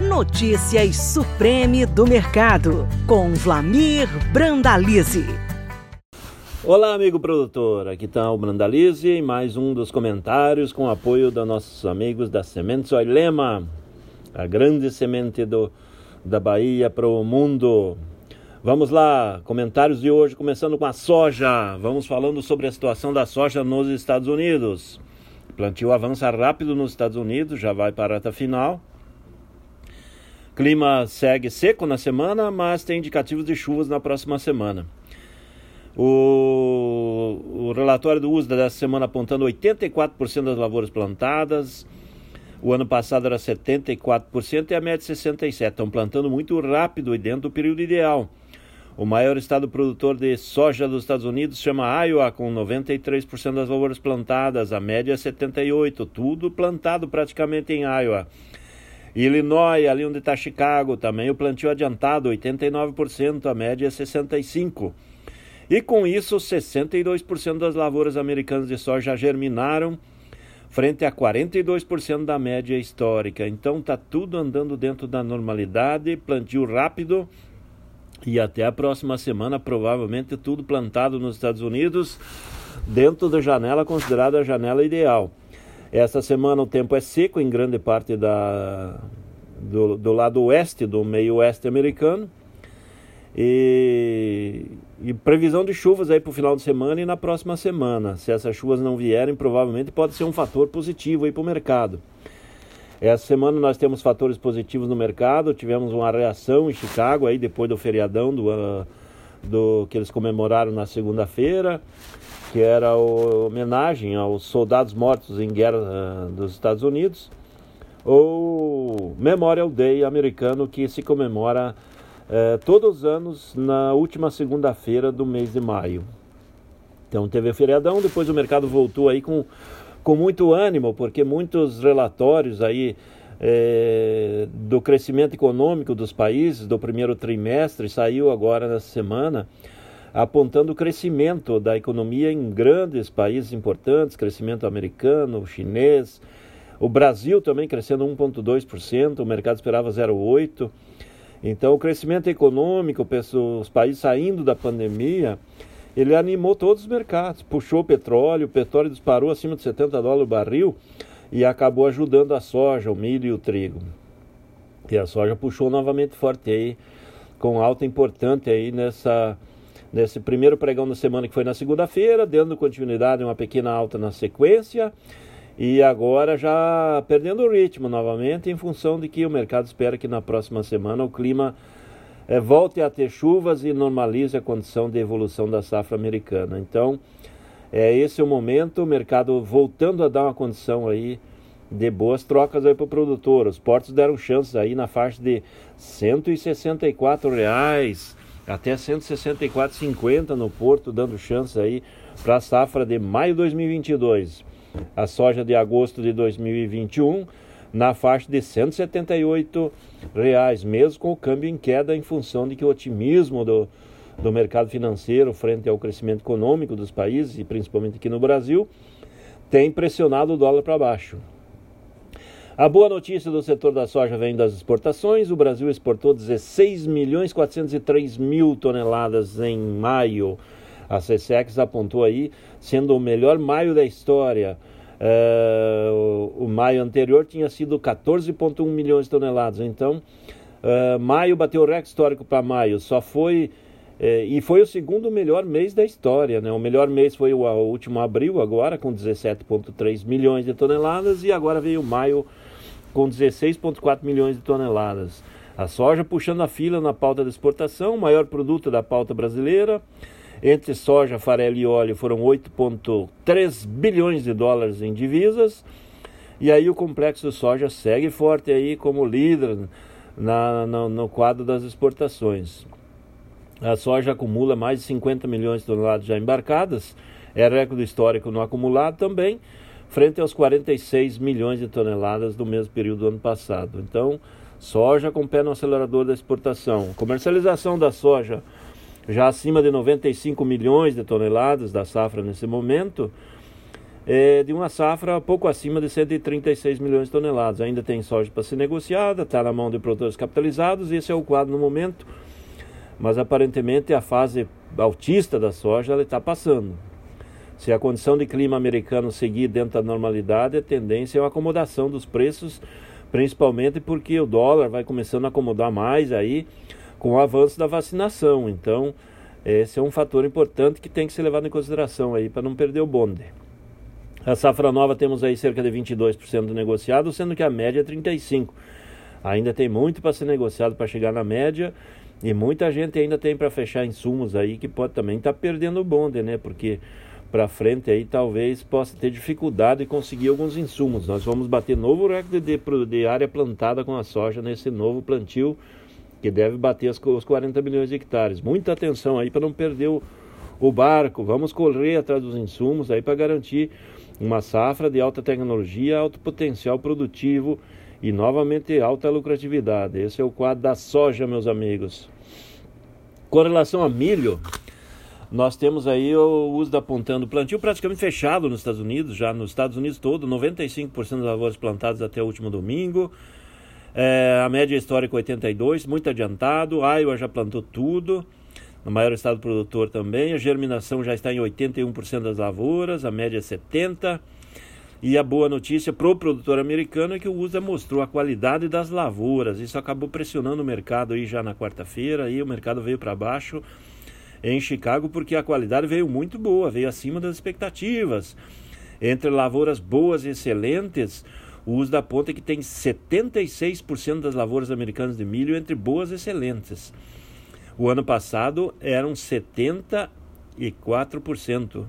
Notícias Supreme do Mercado, com Vlamir Brandalize. Olá, amigo produtor. Aqui está o Brandalize e mais um dos comentários com apoio dos nossos amigos da Sementes Oilema, a grande semente do, da Bahia para o mundo. Vamos lá, comentários de hoje, começando com a soja. Vamos falando sobre a situação da soja nos Estados Unidos. Plantio avança rápido nos Estados Unidos, já vai para a reta final. Clima segue seco na semana, mas tem indicativos de chuvas na próxima semana. O, o relatório do USDA dessa semana apontando 84% das lavouras plantadas. O ano passado era 74% e a média 67%. Estão plantando muito rápido e dentro do período ideal. O maior estado produtor de soja dos Estados Unidos chama Iowa, com 93% das lavouras plantadas, a média é 78%, tudo plantado praticamente em Iowa. Illinois, ali onde está Chicago, também o plantio adiantado, 89%, a média é 65%. E com isso, 62% das lavouras americanas de soja germinaram, frente a 42% da média histórica. Então está tudo andando dentro da normalidade, plantio rápido e até a próxima semana, provavelmente tudo plantado nos Estados Unidos, dentro da janela considerada a janela ideal. Essa semana o tempo é seco em grande parte da, do, do lado oeste, do meio oeste americano. E, e, previsão de chuvas aí para o final de semana e na próxima semana. Se essas chuvas não vierem, provavelmente pode ser um fator positivo aí para o mercado. Essa semana nós temos fatores positivos no mercado, tivemos uma reação em Chicago aí depois do feriadão do, uh, do que eles comemoraram na segunda-feira, que era a homenagem aos soldados mortos em guerra uh, dos Estados Unidos, ou Memorial Day americano que se comemora uh, todos os anos na última segunda-feira do mês de maio. Então teve o feriadão, depois o mercado voltou aí com com muito ânimo, porque muitos relatórios aí é, do crescimento econômico dos países do primeiro trimestre saiu agora nessa semana, apontando o crescimento da economia em grandes países importantes, crescimento americano, chinês, o Brasil também crescendo 1,2%, o mercado esperava 0,8%. Então, o crescimento econômico, os países saindo da pandemia, ele animou todos os mercados, puxou o petróleo, o petróleo disparou acima de 70 dólares o barril e acabou ajudando a soja, o milho e o trigo. E a soja puxou novamente forte aí, com alta importante aí nessa nesse primeiro pregão da semana que foi na segunda-feira, dando continuidade uma pequena alta na sequência e agora já perdendo o ritmo novamente em função de que o mercado espera que na próxima semana o clima é, volte a ter chuvas e normalize a condição de evolução da safra americana. Então, é esse o momento, o mercado voltando a dar uma condição aí de boas trocas aí para o produtor. Os portos deram chances aí na faixa de 164 reais até 164,50 no porto, dando chances aí para a safra de maio de 2022. A soja de agosto de 2021 na faixa de 178 reais, mesmo com o câmbio em queda em função de que o otimismo do, do mercado financeiro frente ao crescimento econômico dos países, e principalmente aqui no Brasil, tem pressionado o dólar para baixo. A boa notícia do setor da soja vem das exportações. O Brasil exportou 16 milhões 403 mil toneladas em maio. A CSEX apontou aí, sendo o melhor maio da história. Uh, o, o, maio anterior tinha sido 14,1 milhões de toneladas. Então, uh, maio bateu o recorde histórico para maio. Só foi. Uh, e foi o segundo melhor mês da história. Né? O melhor mês foi o, o último abril, agora, com 17,3 milhões de toneladas. E agora veio maio com 16,4 milhões de toneladas. A soja puxando a fila na pauta da exportação, o maior produto da pauta brasileira. Entre soja, farelo e óleo foram 8,3 bilhões de dólares em divisas. E aí o complexo soja segue forte aí como líder na, no, no quadro das exportações. A soja acumula mais de 50 milhões de toneladas já embarcadas, é recorde histórico no acumulado também, frente aos 46 milhões de toneladas do mesmo período do ano passado. Então, soja com pé no acelerador da exportação. Comercialização da soja já acima de 95 milhões de toneladas da safra nesse momento. é, de uma safra pouco acima de 136 milhões de toneladas. Ainda tem soja para ser negociada, está na mão de produtores capitalizados, esse é o quadro no momento, mas aparentemente a fase altista da soja está passando. Se a condição de clima americano seguir dentro da normalidade, a tendência é uma acomodação dos preços, principalmente porque o dólar vai começando a acomodar mais aí com o avanço da vacinação. Então, esse é um fator importante que tem que ser levado em consideração aí para não perder o bonde. A safra nova temos aí cerca de 22% do negociado, sendo que a média é 35%. Ainda tem muito para ser negociado para chegar na média e muita gente ainda tem para fechar insumos aí que pode também estar tá perdendo o bonde, né? Porque para frente aí talvez possa ter dificuldade de conseguir alguns insumos. Nós vamos bater novo recorde de, de área plantada com a soja nesse novo plantio que deve bater os 40 milhões de hectares. Muita atenção aí para não perder o, o barco. Vamos correr atrás dos insumos aí para garantir uma safra de alta tecnologia, alto potencial produtivo e novamente alta lucratividade. Esse é o quadro da soja, meus amigos. Com relação a milho, nós temos aí o uso da apontando plantio praticamente fechado nos Estados Unidos, já nos Estados Unidos todo, 95% das lavouras plantadas até o último domingo. É, a média histórica 82, muito adiantado. Iowa já plantou tudo no maior estado produtor também. A germinação já está em 81% das lavouras, a média é 70%. E a boa notícia para o produtor americano é que o USA mostrou a qualidade das lavouras. Isso acabou pressionando o mercado aí já na quarta-feira. Aí o mercado veio para baixo em Chicago porque a qualidade veio muito boa, veio acima das expectativas. Entre lavouras boas e excelentes, o uso da ponta é que tem 76% das lavouras americanas de milho entre boas e excelentes. O ano passado eram 74%.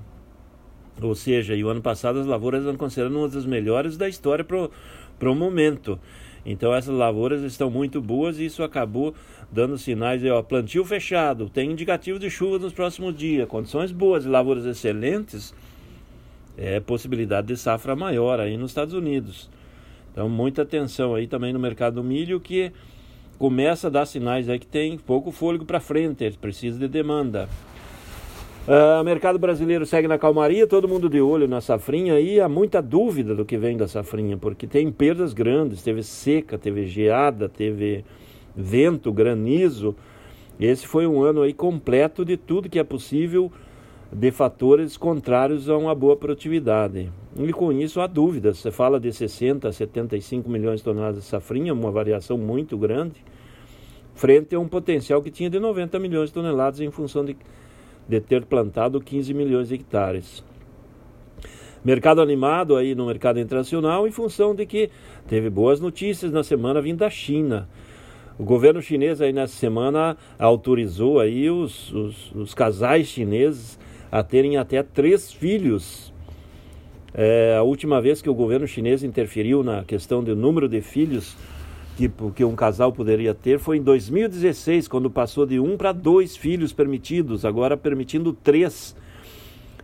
Ou seja, e o ano passado as lavouras eram consideradas uma das melhores da história para o momento. Então essas lavouras estão muito boas e isso acabou dando sinais de ó, plantio fechado, tem indicativo de chuva nos próximos dias, condições boas e lavouras excelentes, é possibilidade de safra maior aí nos Estados Unidos. Então muita atenção aí também no mercado do milho que começa a dar sinais aí que tem pouco fôlego para frente, precisa de demanda. Uh, o mercado brasileiro segue na calmaria, todo mundo de olho na safrinha e há muita dúvida do que vem da safrinha, porque tem perdas grandes, teve seca, teve geada, teve vento, granizo. Esse foi um ano aí completo de tudo que é possível de fatores contrários a uma boa produtividade. E com isso há dúvidas. Você fala de 60 a 75 milhões de toneladas de safrinha, uma variação muito grande, frente a um potencial que tinha de 90 milhões de toneladas em função de, de ter plantado 15 milhões de hectares. Mercado animado aí no mercado internacional em função de que teve boas notícias na semana vindo da China. O governo chinês aí nessa semana autorizou aí os, os, os casais chineses a terem até três filhos. É, a última vez que o governo chinês interferiu na questão do número de filhos que, que um casal poderia ter foi em 2016, quando passou de um para dois filhos permitidos, agora permitindo três.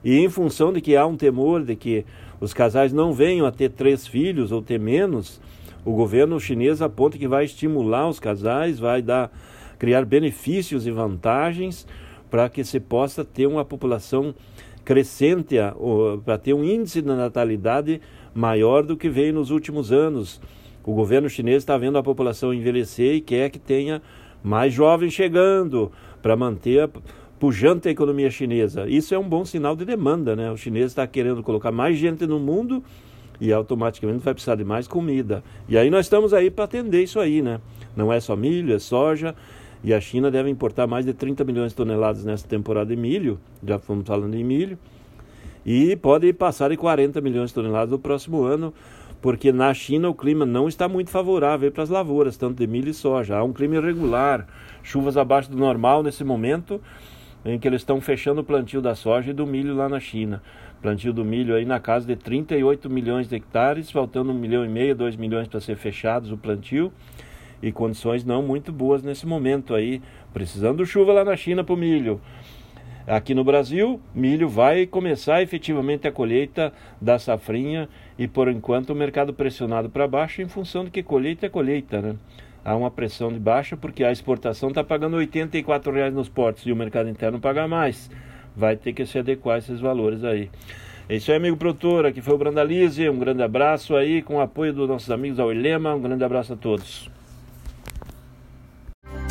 E em função de que há um temor de que os casais não venham a ter três filhos ou ter menos, o governo chinês aponta que vai estimular os casais, vai dar criar benefícios e vantagens para que se possa ter uma população crescente, para ter um índice de natalidade maior do que veio nos últimos anos. O governo chinês está vendo a população envelhecer e quer que tenha mais jovens chegando para manter a pujante a economia chinesa. Isso é um bom sinal de demanda, né? O chinês está querendo colocar mais gente no mundo e automaticamente vai precisar de mais comida. E aí nós estamos aí para atender isso aí, né? Não é só milho, é soja, e a China deve importar mais de 30 milhões de toneladas nessa temporada de milho, já fomos falando em milho, e pode passar de 40 milhões de toneladas no próximo ano, porque na China o clima não está muito favorável para as lavouras, tanto de milho e soja. Há um clima irregular, chuvas abaixo do normal nesse momento, em que eles estão fechando o plantio da soja e do milho lá na China. Plantio do milho aí na casa de 38 milhões de hectares, faltando 1 milhão e meio, 2 milhões para ser fechados o plantio e condições não muito boas nesse momento aí, precisando chuva lá na China para o milho. Aqui no Brasil, milho vai começar efetivamente a colheita da safrinha e por enquanto o mercado pressionado para baixo em função de que colheita é colheita, né? Há uma pressão de baixa porque a exportação está pagando 84 reais nos portos e o mercado interno paga mais. Vai ter que se adequar a esses valores aí. É isso aí, amigo produtor. Aqui foi o Brandalize. Um grande abraço aí, com o apoio dos nossos amigos da Oilema. Um grande abraço a todos.